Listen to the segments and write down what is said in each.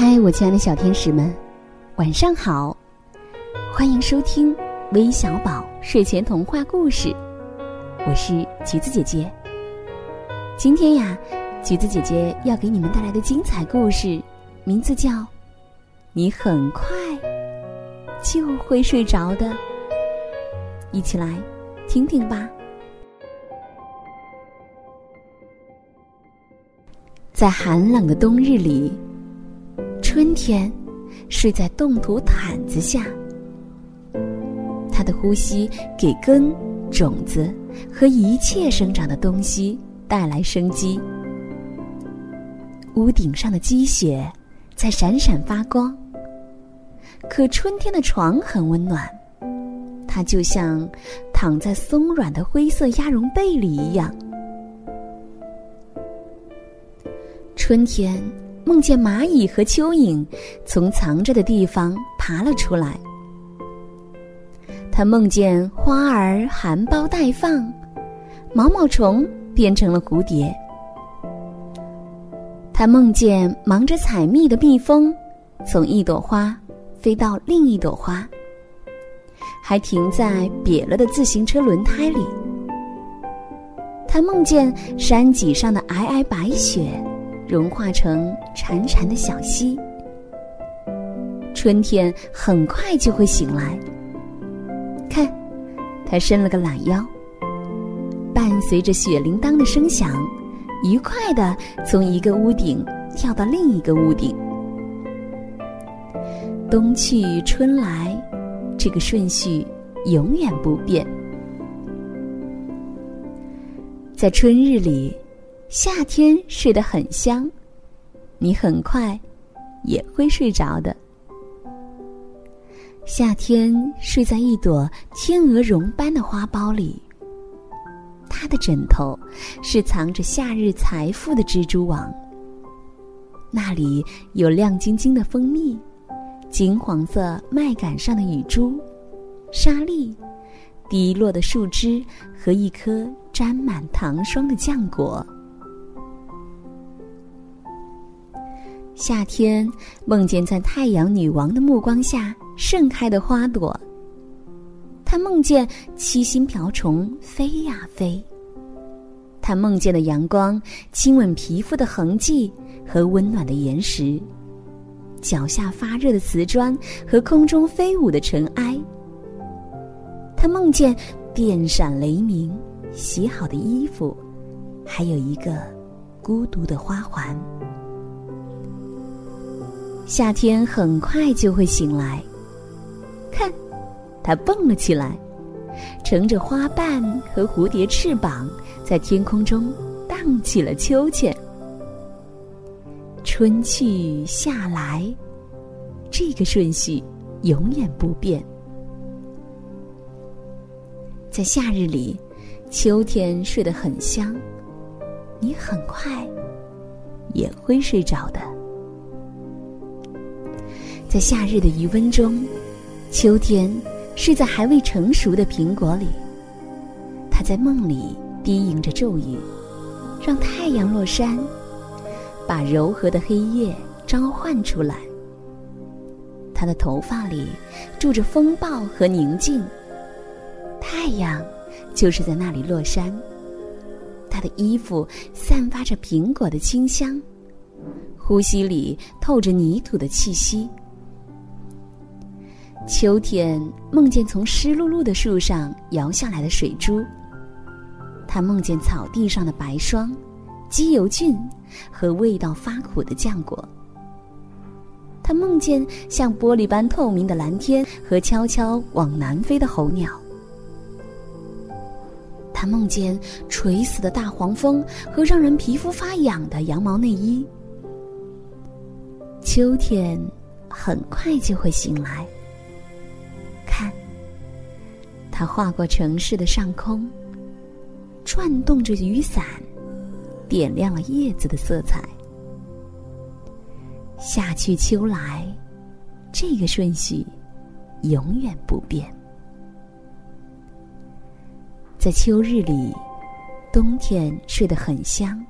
嗨，我亲爱的小天使们，晚上好！欢迎收听微小宝睡前童话故事，我是橘子姐姐。今天呀，橘子姐姐要给你们带来的精彩故事，名字叫《你很快就会睡着的》，一起来听听吧。在寒冷的冬日里。春天，睡在冻土毯子下。它的呼吸给根、种子和一切生长的东西带来生机。屋顶上的积雪在闪闪发光。可春天的床很温暖，它就像躺在松软的灰色鸭绒被里一样。春天。梦见蚂蚁和蚯蚓从藏着的地方爬了出来。他梦见花儿含苞待放，毛毛虫变成了蝴蝶。他梦见忙着采蜜的蜜蜂，从一朵花飞到另一朵花，还停在瘪了的自行车轮胎里。他梦见山脊上的皑皑白雪。融化成潺潺的小溪。春天很快就会醒来。看，他伸了个懒腰，伴随着雪铃铛的声响，愉快的从一个屋顶跳到另一个屋顶。冬去春来，这个顺序永远不变。在春日里。夏天睡得很香，你很快也会睡着的。夏天睡在一朵天鹅绒般的花苞里，它的枕头是藏着夏日财富的蜘蛛网。那里有亮晶晶的蜂蜜，金黄色麦秆上的雨珠，沙粒，滴落的树枝和一颗沾满糖霜的浆果。夏天梦见在太阳女王的目光下盛开的花朵。他梦见七星瓢虫飞呀飞。他梦见的阳光亲吻皮肤的痕迹和温暖的岩石，脚下发热的瓷砖和空中飞舞的尘埃。他梦见电闪雷鸣、洗好的衣服，还有一个孤独的花环。夏天很快就会醒来，看，它蹦了起来，乘着花瓣和蝴蝶翅膀，在天空中荡起了秋千。春去夏来，这个顺序永远不变。在夏日里，秋天睡得很香，你很快也会睡着的。在夏日的余温中，秋天睡在还未成熟的苹果里。他在梦里低吟着咒语，让太阳落山，把柔和的黑夜召唤出来。他的头发里住着风暴和宁静。太阳就是在那里落山。他的衣服散发着苹果的清香，呼吸里透着泥土的气息。秋天梦见从湿漉漉的树上摇下来的水珠。他梦见草地上的白霜、鸡油菌和味道发苦的浆果。他梦见像玻璃般透明的蓝天和悄悄往南飞的候鸟。他梦见垂死的大黄蜂和让人皮肤发痒的羊毛内衣。秋天很快就会醒来。它划过城市的上空，转动着雨伞，点亮了叶子的色彩。夏去秋来，这个顺序永远不变。在秋日里，冬天睡得很香，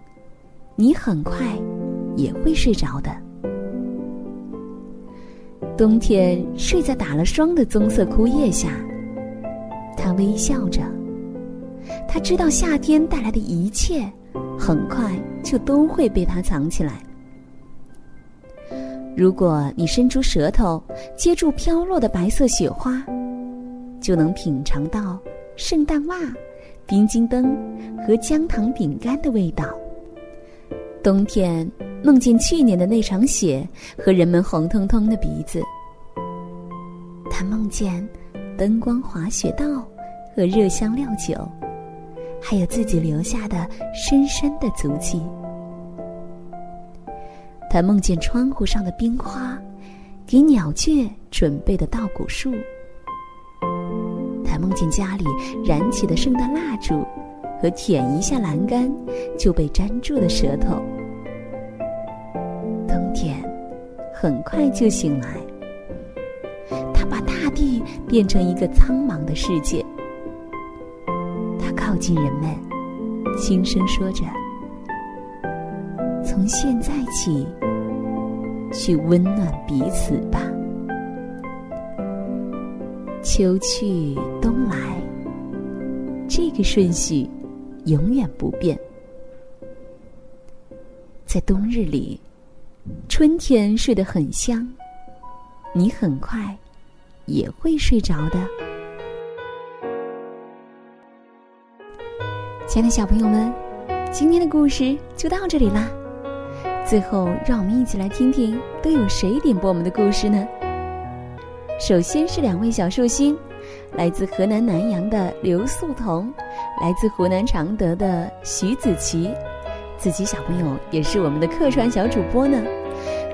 你很快也会睡着的。冬天睡在打了霜的棕色枯叶下，他微笑着。他知道夏天带来的一切，很快就都会被他藏起来。如果你伸出舌头接住飘落的白色雪花，就能品尝到圣诞袜、冰晶灯和姜糖饼干的味道。冬天梦见去年的那场雪和人们红彤彤的鼻子，他梦见灯光滑雪道和热香料酒，还有自己留下的深深的足迹。他梦见窗户上的冰花，给鸟雀准备的稻谷树。他梦见家里燃起的圣诞蜡烛，和舔一下栏杆就被粘住的舌头。冬天很快就醒来，他把大地变成一个苍茫的世界。靠近人们，轻声说着。从现在起，去温暖彼此吧。秋去冬来，这个顺序永远不变。在冬日里，春天睡得很香，你很快也会睡着的。亲爱的小朋友们，今天的故事就到这里啦。最后，让我们一起来听听都有谁点播我们的故事呢？首先是两位小寿星，来自河南南阳的刘素彤，来自湖南常德的徐子琪，子琪小朋友也是我们的客串小主播呢。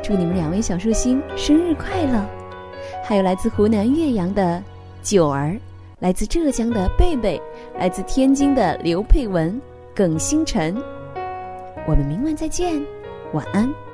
祝你们两位小寿星生日快乐！还有来自湖南岳阳的九儿，来自浙江的贝贝，来自天津的刘佩文、耿星辰。我们明晚再见。晚安。